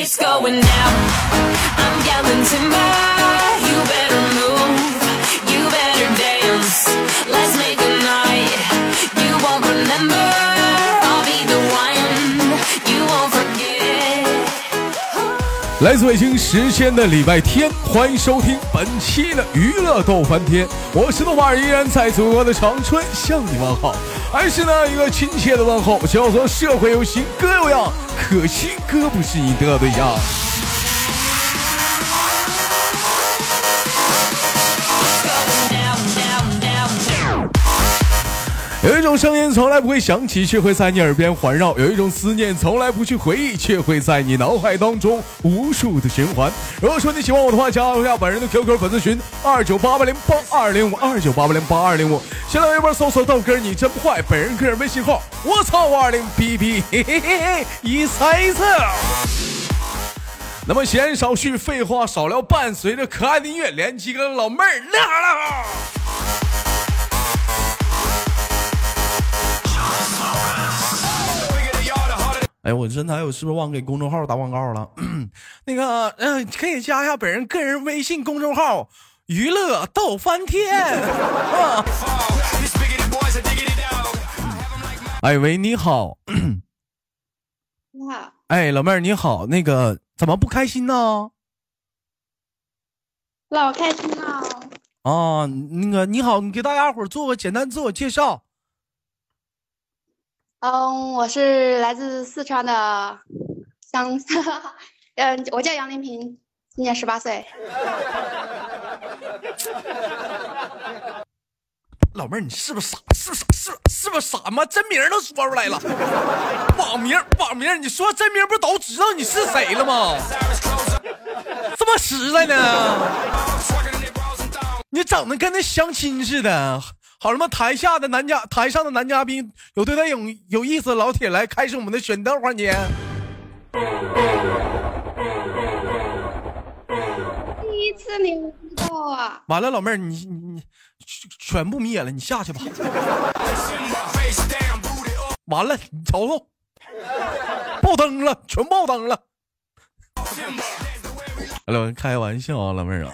It's going down. I'm yelling timber. 来自北京时间的礼拜天，欢迎收听本期的娱乐逗翻天，我是豆瓣儿，依然在祖国的长春向你问好，还是呢一个亲切的问候，叫做社会有型哥有样，可惜哥不是你的对象。有一种声音从来不会响起，却会在你耳边环绕；有一种思念从来不去回忆，却会在你脑海当中无数的循环。如果说你喜欢我的话，加入一下本人的 QQ 粉丝群二九八八零八二零五二九八八零八二零五，新浪微博搜索豆哥你真坏，本人个人微信号我操五二零 B B 嘿嘿嘿嘿一猜一测。那么闲少叙，废话少聊，伴随着可爱的音乐，连几个老妹儿，乐好了。哎，我真的，我是不是忘给公众号打广告了？那个，嗯、可以加一下本人个人微信公众号“娱乐逗翻天” 啊。哎喂，你好，你好，哎，老妹儿你好，那个怎么不开心呢？老开心了。啊，那个你好，你给大家伙儿做个简单自我介绍。嗯，我是来自四川的乡，嗯，我叫杨林平，今年十八岁。老妹儿，你是不是傻？是不是是是不是傻吗？真名都说出来了，网名网名，你说真名不都知道你是谁了吗？这么实在呢？你整的跟那相亲似的。好了吗？台下的男嘉，台上的男嘉宾有对他有有意思的老铁来开始我们的选灯环节。第一次你不知道啊？完了，老妹儿，你你你全部灭了，你下去吧。完了，你瞅瞅，爆灯了，全爆灯了。老，开玩笑啊，老妹儿啊，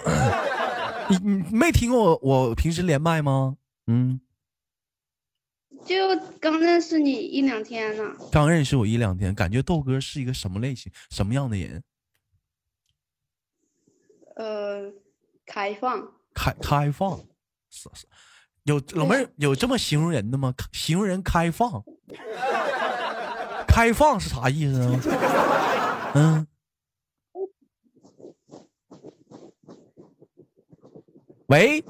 你你没听过我我平时连麦吗？嗯，就刚认识你一两天呢。刚认识我一两天，感觉豆哥是一个什么类型、什么样的人？呃，开放。开开放，是是，有老妹儿有这么形容人的吗？形容人开放，开放是啥意思啊？嗯，喂，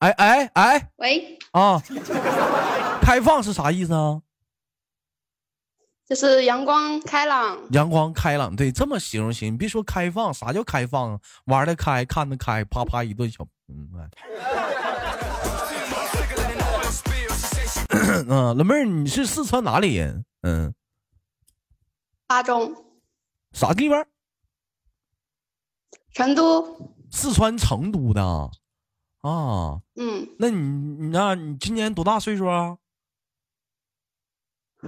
哎哎哎喂，啊，开放是啥意思啊？就是阳光开朗。阳光开朗，对，这么形容行。你别说开放，啥叫开放啊？玩得开，看得开，啪啪一顿小，嗯，哎 嗯，老妹儿，你是四川哪里人？嗯，巴中，啥地方？成都。四川成都的啊。啊，嗯，那你你那你今年多大岁数啊？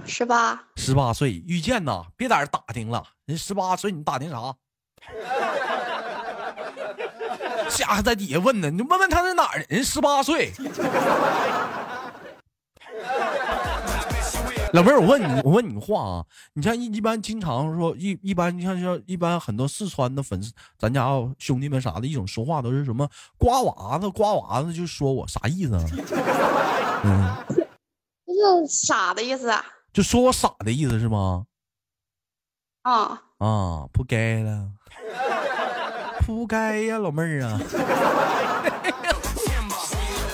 十八。十八岁，遇见呐，别在这打听了，人十八岁，你打听啥？下还在底下问呢，你问问他是哪儿人？十八岁。老妹儿，我问你，我问你话啊，你像一一般经常说一一般，你像像一般很多四川的粉丝，咱家兄弟们啥的，一种说话都是什么瓜娃子，瓜娃子就说我啥意思啊？嗯，就是傻的意思啊。就说我傻的意思是吗？啊、啊，不该了，不该呀，老妹儿啊。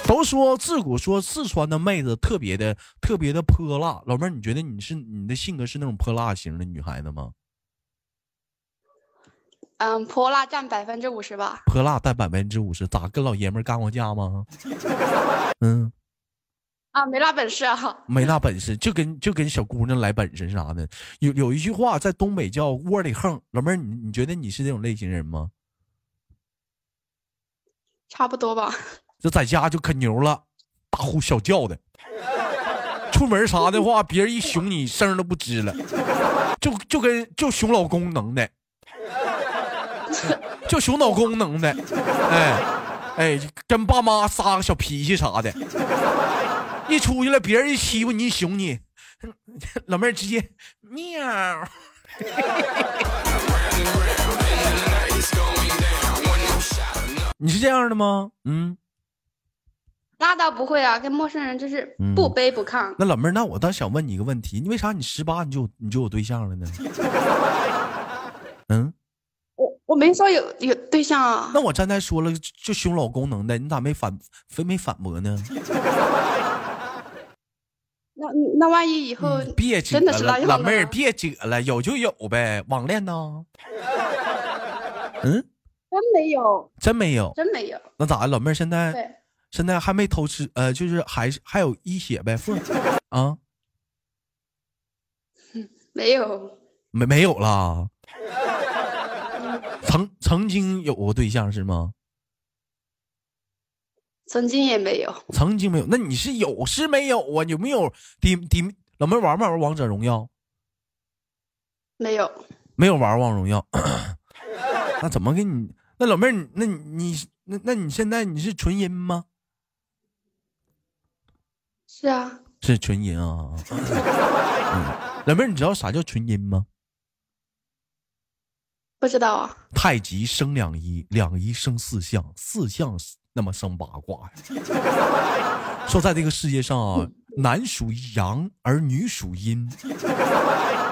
都说自古说四川的妹子特别的特别的泼辣，老妹儿，你觉得你是你的性格是那种泼辣型的女孩子吗？嗯，泼辣占百分之五十吧。泼辣占百分之五十，咋跟老爷们儿干过架吗？嗯，啊，没那本事啊。没那本事，就跟就跟小姑娘来本事啥的。有有一句话在东北叫窝里横，老妹儿，你你觉得你是这种类型人吗？差不多吧。就在家就可牛了，大呼小叫的。出门啥的话，别人一熊你声都不吱了，就就跟就熊老公能的。就熊老公能的，哎哎，跟爸妈撒个小脾气啥的，一出去了，别人一欺负你一熊你，老妹儿直接喵。你是这样的吗？嗯，那倒不会啊，跟陌生人就是嗯不卑不亢。那老妹儿，那我倒想问你一个问题，你为啥你十八你就你就有对象了呢？嗯，我我没说有有对象啊那，我刚才说了就胸老功能的，你咋没反非没反驳呢？那那万一以后嗯别真的是了，那老妹儿别扯了，有就有呗，网恋呢？嗯，真没有，真没有，真没有。那咋的？老妹儿现在对，现在还没偷吃，呃，就是还是还有一血呗，妇啊，没有，没没有了。曾曾经有过对象是吗？曾经也没有。曾经没有，那你是有是没有啊？有没有？底底老妹儿玩没玩王者荣耀？没有，没有玩王者荣耀，那怎么给你？那老妹儿，那你你那那你现在你是纯阴吗？是啊，是纯阴啊。嗯，老妹儿，你知道啥叫纯阴吗？不知道啊。太极生两仪，两仪生四象，四象那么生八卦呀。说在这个世界上啊，男属阳，而女属阴。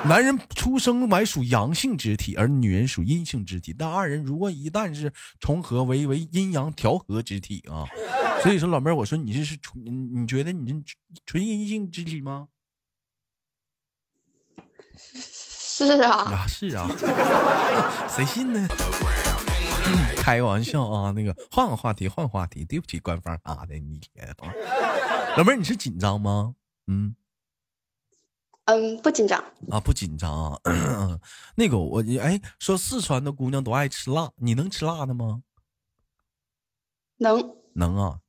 男人出生为属阳性之体，而女人属阴性之体。但二人如果一旦是重合为为阴阳调和之体啊，所以说老妹儿，我说你这是纯，你你觉得你这纯阴性肢体吗？是啊，啊，是啊，谁信呢？开个玩笑啊，那个换个话题，换个话题，对不起官方啊的你一天啊。老妹儿，你是紧张吗？嗯嗯，不紧张。啊，不紧张啊。那个我哎，说四川的姑娘都爱吃辣，你能吃辣的吗？能，能啊。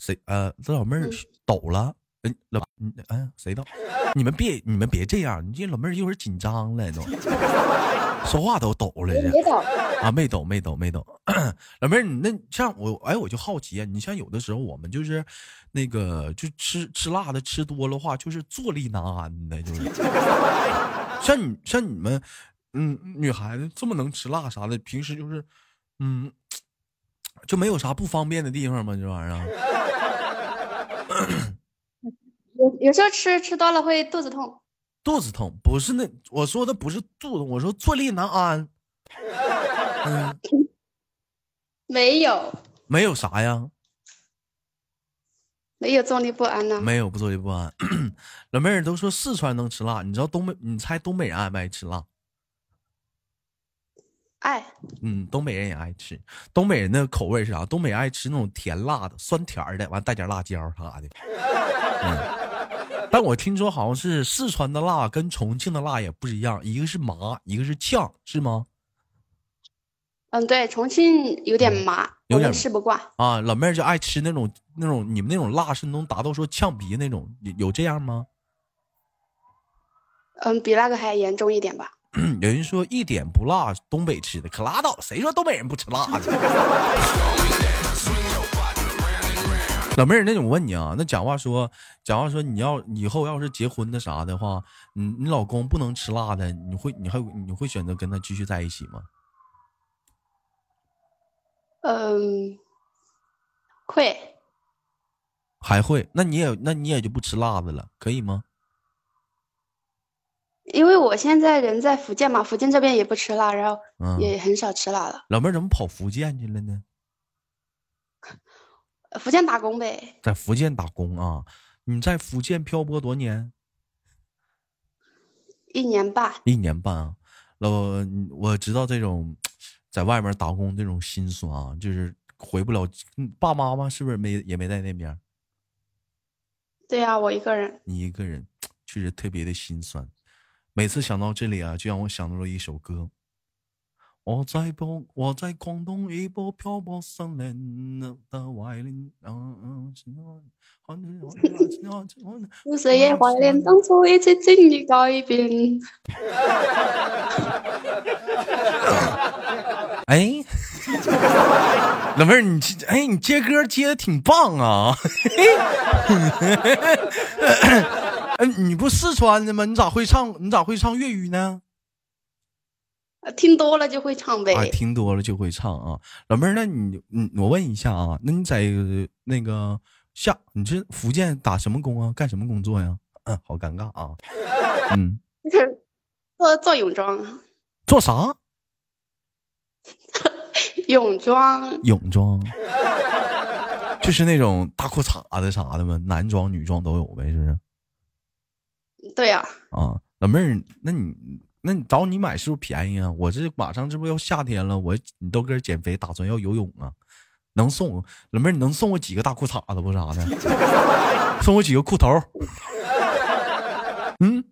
谁呃，这老妹儿嗯抖了。嗯，老嗯嗯，谁抖？你们别你们别这样，你这老妹儿一会儿紧张了都，说话都抖了这。别抖。啊，没抖，没抖，没抖。老妹儿，你那像我，哎，我就好奇啊，你像有的时候我们就是那个，就吃吃辣的吃多了话，就是坐立难安的，就是。像你像你们，嗯，女孩子这么能吃辣啥的，平时就是，嗯，就没有啥不方便的地方吗？这玩意儿啊 有有时候吃吃多了会肚子痛。肚子痛，不是那我说的不是肚子，我说坐立难安。嗯，没有，没有啥呀。没有坐立不安呢。没有不坐立不安。老妹儿都说四川能吃辣，你知道东北？你猜东北人爱不爱吃辣？爱，嗯，东北人也爱吃。东北人的口味是啥？东北人爱吃那种甜辣的、酸甜的，完带点辣椒啥的。嗯，但我听说好像是四川的辣跟重庆的辣也不一样，一个是麻，一个是呛，是吗？嗯，对，重庆有点麻，有点吃不惯。啊，老妹儿就爱吃那种那种你们那种辣是能达到说呛鼻那种，有有这样吗？嗯，比那个还严重一点吧。有人说一点不辣，东北吃的可拉倒，谁说东北人不吃辣的？老妹儿，那我问你啊，那假话说，假话说，你要以后要是结婚的啥的话，你你老公不能吃辣的，你会你还你会选择跟他继续在一起吗？嗯，会，还会？那你也那你也就不吃辣的了，可以吗？因为我现在人在福建嘛，福建这边也不吃辣，然后嗯，也很少吃辣了。老妹儿怎么跑福建去了呢？呃福建打工呗，在福建打工啊？你在福建漂泊多年？一年半。一年半啊，老我知道这种在外面打工这种心酸啊，就是回不了，嗯爸妈妈是不是没也没在那边？对呀、我一个人。你一个人，确实特别的心酸。每次想到这里啊，就让我想到了一首歌。我在北，我在广东一波漂泊三年的 怀念，嗯嗯，有谁也怀念当初一起经历改变。哎，老妹儿，你这哎，你接歌接的挺棒啊！嗯，你不四川的吗？你咋会唱？你咋会唱粤语呢？呃听多了就会唱呗。啊，听多了就会唱啊。老妹儿，那你，嗯，我问一下啊，那你在那个下，你这福建打什么工啊？干什么工作呀？嗯，好尴尬啊。嗯，做做泳装，做啥？泳装，泳装，就是那种大裤衩子啥的吗？男装、女装都有呗，是不是？对呀、啊，老妹儿，那你那你找你买是不是便宜啊？我这马上这不要夏天了，我你豆哥减肥打算要游泳啊，能送我老妹儿，你能送我几个大裤衩子不啥的？送我几个裤头？嗯，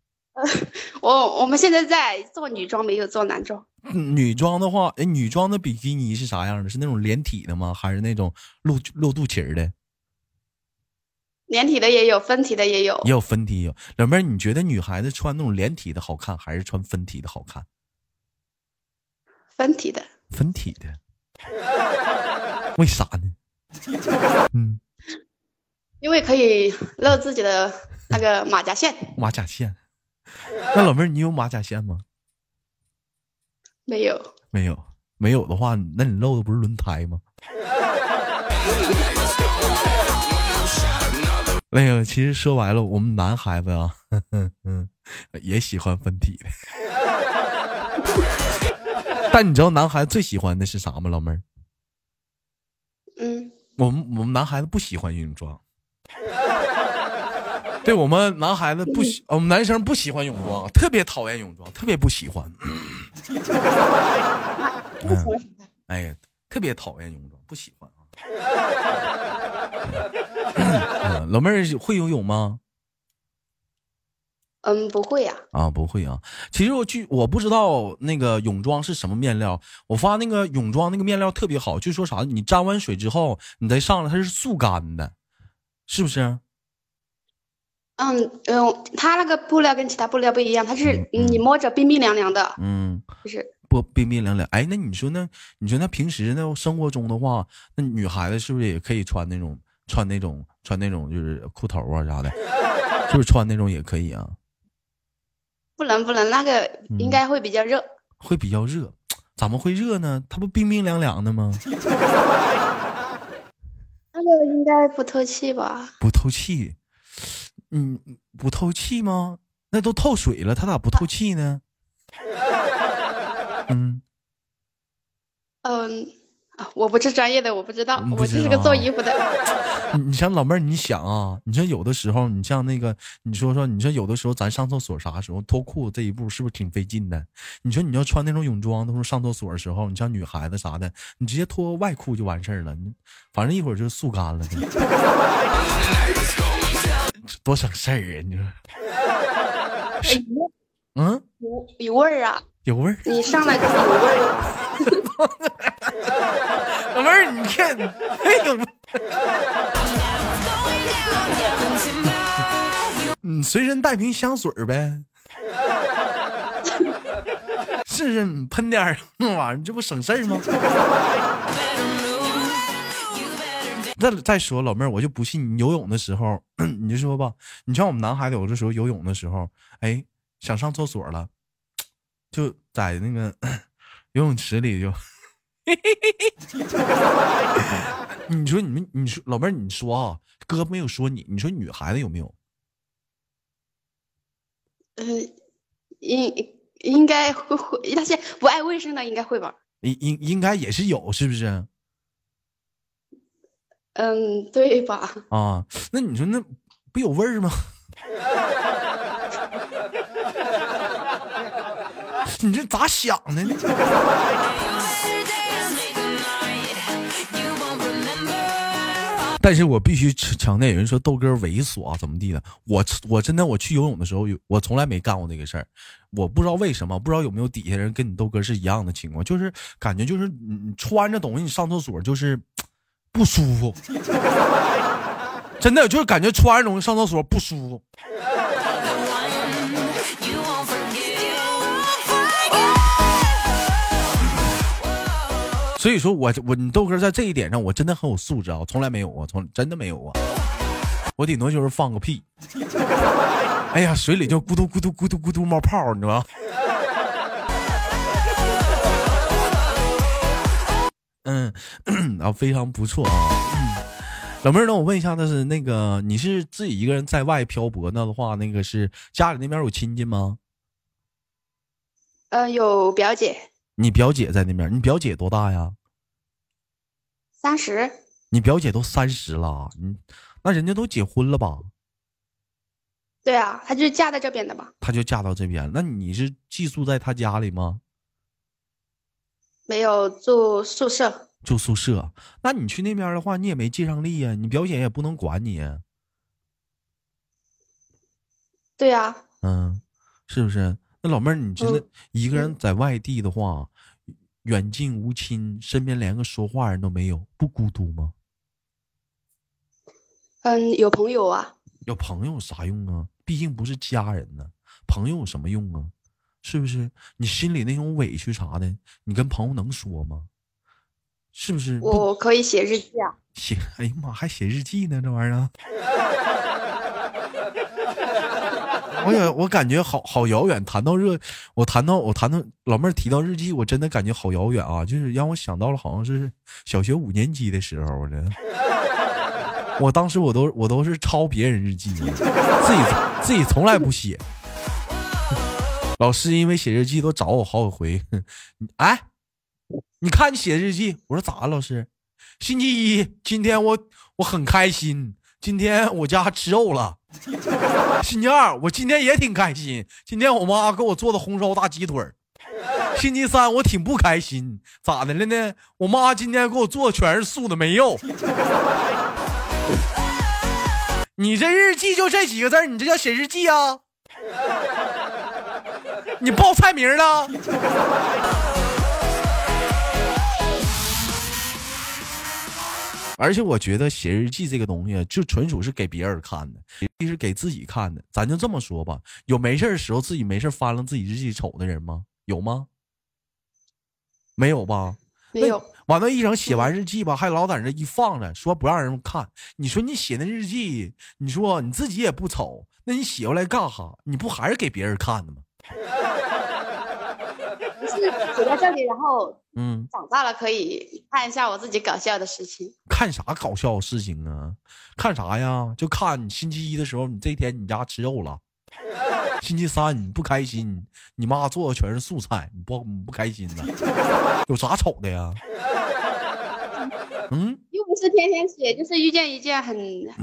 我我们现在在做女装，没有做男装。女装的话，哎，女装的比基尼是啥样的？是那种连体的吗？还是那种露露肚脐儿的？连体的也有，分体的也有也。有分体有。老妹儿，你觉得女孩子穿那种连体的好看，还是穿分体的好看？分体的，分体的，为啥呢？嗯，因为可以露自己的那个马甲线。马甲线。那老妹儿，你有马甲线吗？没有，没有，没有的话，那你露的不是轮胎吗？哎呀，其实说白了，我们男孩子啊，嗯，也喜欢分体的。但你知道男孩子最喜欢的是啥吗，老妹儿？嗯，我们我们男孩子不喜欢泳装。对我们男孩子不喜，我们男生不喜欢泳装，特别讨厌泳装，特别不喜欢。哎呀，特别讨厌泳装，不喜欢啊。嗯老妹儿会游泳吗？嗯，不会呀、啊，不会啊。其实我去我不知道那个泳装是什么面料，我发那个泳装那个面料特别好，就说啥，你沾完水之后，你再上来它是速干的，是不是？嗯嗯，它那个布料跟其他布料不一样，它是你摸着冰冰凉凉的，嗯，就是不冰冰凉凉。哎，那你说那你说那平时那生活中的话，那女孩子是不是也可以穿那种穿那种穿那种就是裤头啊啥的，是不是穿那种也可以啊？不能不能，那个嗯应该会比较热。会比较热，怎么会热呢？它不冰冰凉凉的吗？那个应该不透气吧？不透气，嗯，不透气吗？那都透水了，它咋不透气呢？嗯，嗯，啊，我不是专业的，我不知道，我就是个做衣服的。你你像老妹儿，你想啊，你说有的时候，你像那个，你说说，你说有的时候咱上厕所啥时候脱裤子这一步是不是挺费劲的？你说你要穿那种泳装，都是上厕所的时候，你像女孩子啥的，你直接脱外裤就完事儿了，你反正一会儿就速干了，多省事儿啊！你说，嗯，有有味儿啊！有味儿。你上来就有味儿啊。老妹儿，你看，哎呦，你随身带瓶香水呗，是是，你喷点那玩意儿，这不省事儿吗？再再说，老妹儿，我就不信你游泳的时候，你就说吧，你像我们男孩子有的时候游泳的时候，哎，想上厕所了，就在那个 游泳池里就。你说你们，你说老妹儿，你说啊，哥没有说你，你说女孩子有没有？嗯，应应该会会那些不爱卫生的应该会吧？应应应该也是有，是不是嗯，对吧？啊？那你说那不有味儿吗？你这咋想的呢？但是我必须强调，有人说豆哥猥琐啊，怎么地的？我我真的我去游泳的时候，我从来没干过这个事儿，我不知道为什么，不知道有没有底下人跟你豆哥是一样的情况，就是感觉就是你你穿着东西你上厕所就是 不舒服，真的就是感觉穿着东西上厕所不舒服。所以说我我你豆哥在这一点上我真的很有素质啊，我从来没有啊，从真的没有啊，我顶多就是放个屁，哎呀，水里就咕嘟咕嘟咕嘟咕嘟冒泡，你知道吗？嗯，啊，非常不错啊。嗯老妹儿，那我问一下，那是那个你是自己一个人在外漂泊那的话，那个是家里那边有亲戚吗？呃，有表姐，你表姐在那边，你表姐多大呀？三十，你表姐都三十了，你那人家都结婚了吧？对啊，她就是嫁在这边的吧，她就嫁到这边，那你是寄宿在她家里吗？没有住宿舍。住宿舍？那你去那边的话，你也没借上力呀，你表姐也不能管你呀。对啊，嗯，是不是？那老妹儿，你真的嗯一个人在外地的话，远近无亲，身边连个说话人都没有，不孤独吗？嗯，有朋友啊，有朋友有啥用啊？毕竟不是家人呢，朋友有什么用啊？是不是？你心里那种委屈啥的，你跟朋友能说吗？是不是？我可以写日记啊。写，哎呀妈，还写日记呢，这玩意儿。我也我感觉好好遥远。谈到热，我谈到我谈到老妹儿提到日记，我真的感觉好遥远啊！就是让我想到了好像是小学五年级的时候，我这，我当时我都我都是抄别人日记，自己自己从来不写。老师因为写日记都找我好几回，哎，你看你写日记，我说咋了，老师？星期一，今天我我很开心，今天我家吃肉了。星期二，我今天也挺开心，今天我妈给我做的红烧大鸡腿。星期三，我挺不开心，咋的了呢？我妈今天给我做的全是素的，没肉。你这日记就这几个字你这叫写日记啊？你报菜名了？而且我觉得写日记这个东西，就纯属是给别人看的，也是给自己看的。咱就这么说吧，有没事儿的时候自己没事儿翻了自己日记瞅的人吗？有吗？没有吧？没有，完了，一整写完日记吧，还老在那一放着，说不让人看。你说你写那日记，你说你自己也不瞅，那你写过来干哈？你不还是给别人看的吗？不 是写在这里，然后嗯，长大了可以看一下我自己搞笑的事情。看啥搞笑的事情啊？看啥呀？就看你星期一的时候，你这一天你家吃肉了。星期三你不开心，你妈做的全是素菜，你不你不开心呢？有啥丑的呀？嗯，又不是天天写，就是遇见一件很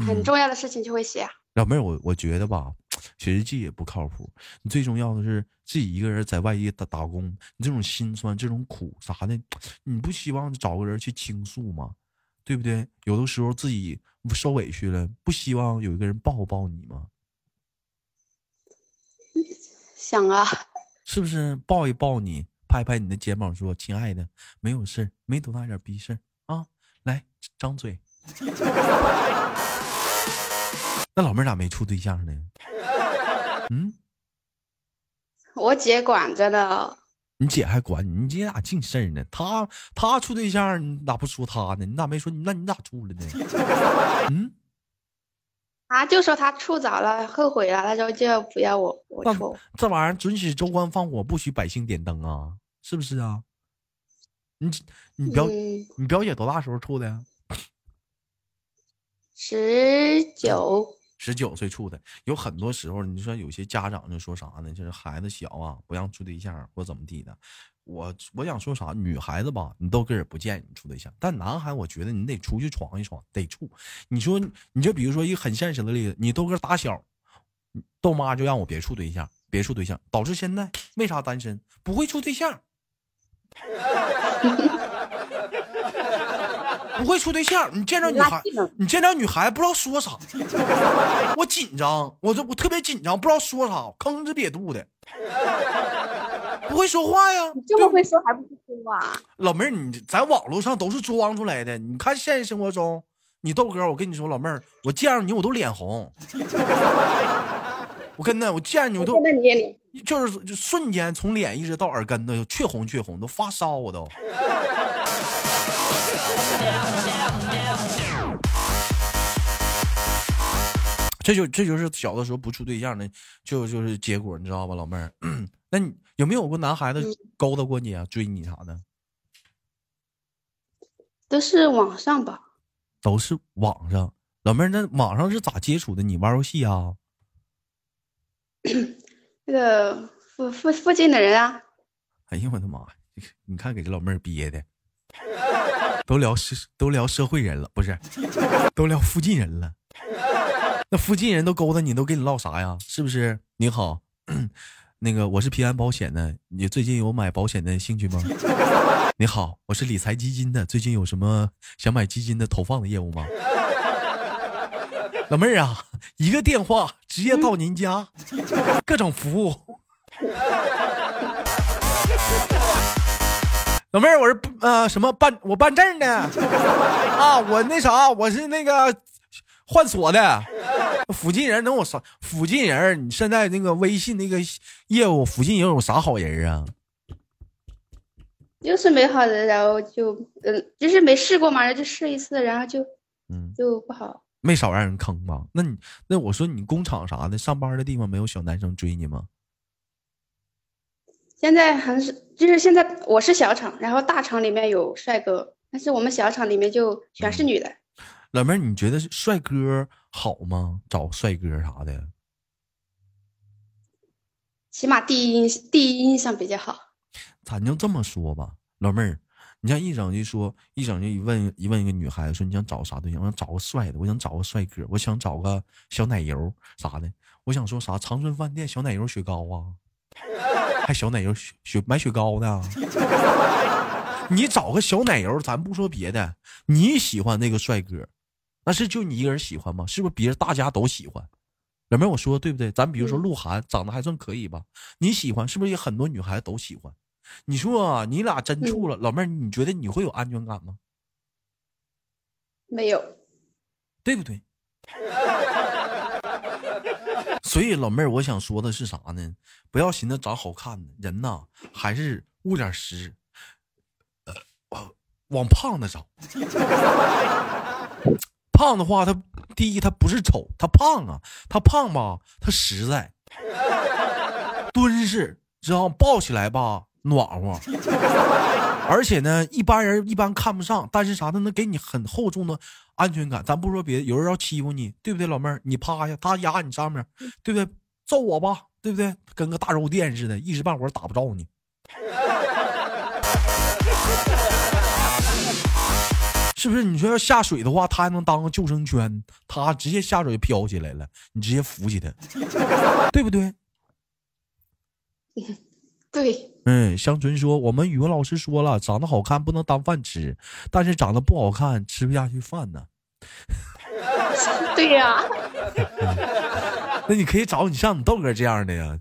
很重要的事情就会写啊。老妹儿，我我觉得吧，写日记也不靠谱。你最重要的是自己一个人在外地打打工，你这种心酸、这种苦啥的，你不希望找个人去倾诉吗？对不对？有的时候自己受委屈了，不希望有一个人抱抱你吗？想啊，是不是？抱一抱你，拍拍你的肩膀，说：“亲爱的，没有事儿没多大点逼事儿啊，来张嘴。”那老妹儿咋没处对象呢？嗯，我姐管着呢。你姐还管你，你姐咋净事儿呢？她她处对象，你咋不说她呢？你咋没说？那你咋处了呢？嗯，啊就说她处早了，后悔了，她说就不要我我处。这玩意儿准许州官放火，不许百姓点灯啊，是不是啊？你你表、嗯，你表姐多大时候处的呀？十九，十九岁处的，有很多时候，你说有些家长就说啥呢？就是孩子小啊，不让处对象或怎么地的。我我想说啥，女孩子吧，你都根儿不建议你处对象，但男孩，我觉得你得出去闯一闯，得处。你说，你就比如说一个很现实的例子，你豆哥打小，豆妈就让我别处对象，别处对象，导致现在为啥单身？不会处对象，不会处对象。你见着女孩你见着女孩不知道说啥，我紧张，我这我特别紧张，不知道说啥，吭哧瘪肚的，不会说话呀。这么会说还不会说啊？老妹儿，你在网络上都是装出来的，你看现实生活中，你豆哥，我跟你说，老妹儿，我见着你我都脸红，我跟那我见着你我都你，就是就瞬间从脸一直到耳根子，雀红雀红，都发烧我都。这就这就是小的时候不处对象的，就就是结果，你知道吧，老妹儿？那你有没有过男孩子勾搭过你啊，追你啥的？都是网上吧？都是网上，老妹儿，那网上是咋接触的？你玩游戏啊？那个附附附近的人啊，哎呀，我的妈呀！你你看给这老妹儿憋的，都聊社都聊社会人了，不是，都聊附近人了。那附近人都勾搭你，都跟你唠啥呀？是不是？你好，那个我是平安保险的，你最近有买保险的兴趣吗？你好，我是理财基金的，最近有什么想买基金的投放的业务吗？老妹儿啊，一个电话直接到您家，各种服务。老妹儿，我是呃什么办我办证的啊，我那啥，我是那个换锁的。附近人能有啥？附近人，你现在那个微信那个业务，附近人有啥好人啊？就是没好人，然后就嗯，就是没试过嘛，然后就试一次，然后就嗯，就不好。没少让人坑吧？那你那我说你工厂啥的，上班的地方没有小男生追你吗？现在还是就是现在我是小厂，然后大厂里面有帅哥，但是我们小厂里面就全是女的。老妹儿，你觉得帅哥好吗？找帅哥啥的？起码第一印第一印象比较好。咱就这么说吧，老妹儿，你像一整就说一整就一问一问一个女孩子说你想找啥对象？我想找个帅的，我想找个帅哥，我想找个小奶油啥的。我想说啥？长春饭店小奶油雪糕啊，还小奶油雪雪买雪糕呢。你找个小奶油，咱不说别的，你喜欢那个帅哥，那是就你一个人喜欢吗？是不是别人大家都喜欢？老妹儿，我说的对不对？咱比如说鹿晗长得还算可以吧，你喜欢是不是也很多女孩子都喜欢？你说啊你俩真处了，老妹儿，你觉得你会有安全感吗？没有，对不对？所以老妹儿，我想说的是啥呢？不要寻思长好看的人呐，还是务点实，往胖的长。胖的话，他第一他不是丑，他胖啊，他胖吧，他实在，敦实，知道抱起来吧暖和，而且呢，一般人一般看不上，但是啥，他能给你很厚重的安全感。咱不说别的，有人要欺负你，对不对，老妹儿？你趴下，他压你上面，对不对？揍我吧，对不对？跟个大肉垫似的，一时半会儿打不着你。是不是？你说要下水的话，他还能当个救生圈，他直接下水飘起来了，你直接扶起他，对不对？对，嗯，香纯说，我们语文老师说了，长得好看不能当饭吃，但是长得不好看吃不下去饭呢。对呀、那你可以找你像你豆哥这样的呀。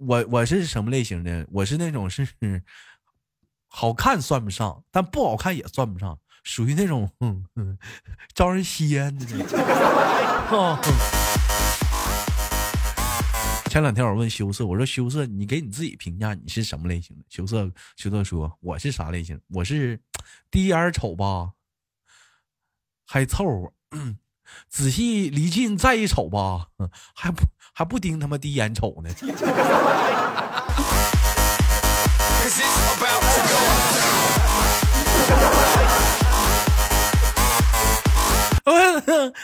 我我是什么类型的？我是那种是好看算不上，但不好看也算不上，属于那种嗯嗯 招人稀罕的那种。哦前两天我问羞涩，我说羞涩，你给你自己评价你是什么类型的？羞涩羞涩说我是啥类型？我是 第一眼瞅吧，还凑合。仔细离近再一瞅吧，嗯还不还不盯他妈第一眼瞅呢。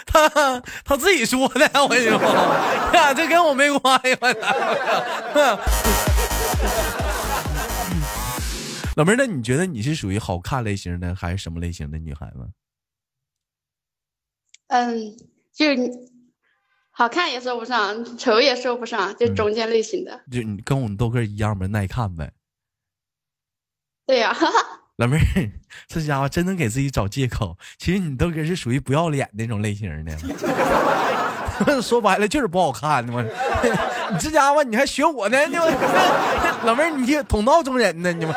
他他自己说的，我跟你说，这跟我没关系。老妹儿，那你觉得你是属于好看类型的，还是什么类型的女孩子？嗯，就是你好看也说不上，丑也说不上，就中间类型的。就你跟我们豆哥一样呗，耐看呗。对呀、老妹儿，这家伙真能给自己找借口。其实你豆哥是属于不要脸那种类型的，说白了就是不好看我，你这家伙你还学我呢？你们老妹儿，你这同道中人呢？你们。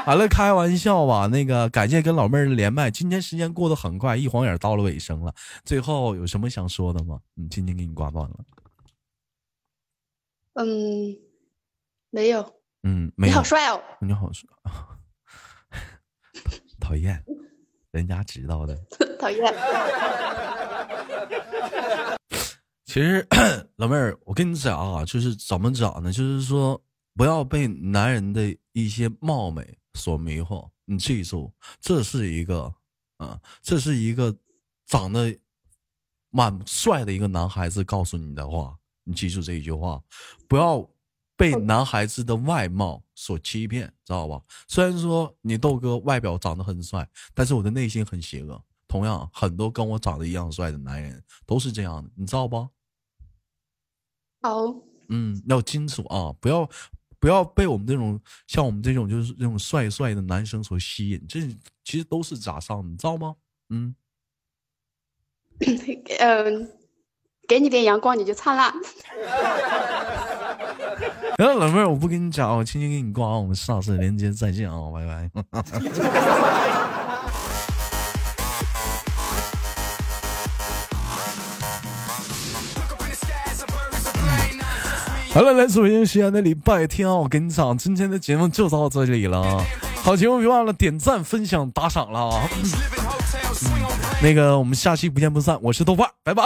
好了，开玩笑吧。那个，感谢跟老妹儿的连麦。今天时间过得很快，一晃眼到了尾声了。最后有什么想说的吗？嗯，今天给你挂断了。嗯，没有。嗯，没有你好帅哦！你好帅，讨厌，人家知道的。讨厌。其实 老妹儿，我跟你讲啊，就是怎么讲呢？就是说，不要被男人的一些貌美所迷惑。你记住，这是一个，啊，这是一个长得蛮帅的一个男孩子告诉你的话。你记住这一句话，不要被男孩子的外貌所欺骗，知道吧？虽然说你豆哥外表长得很帅，但是我的内心很邪恶。同样，很多跟我长得一样帅的男人都是这样的，你知道吧？好，嗯，要清楚啊，不要不要被我们这种像我们这种就是这种帅帅的男生所吸引，这其实都是假象，你知道吗？嗯，嗯，给你点阳光你就灿烂。然后老妹儿，我不跟你讲，我轻轻给你挂啊，我们下次连接再见啊，拜拜。好了，来自北京时间的礼拜天啊！我跟你讲，今天的节目就到这里了。好节目别忘了点赞、分享、打赏了啊！那个，我们下期不见不散。我是豆瓣，拜拜。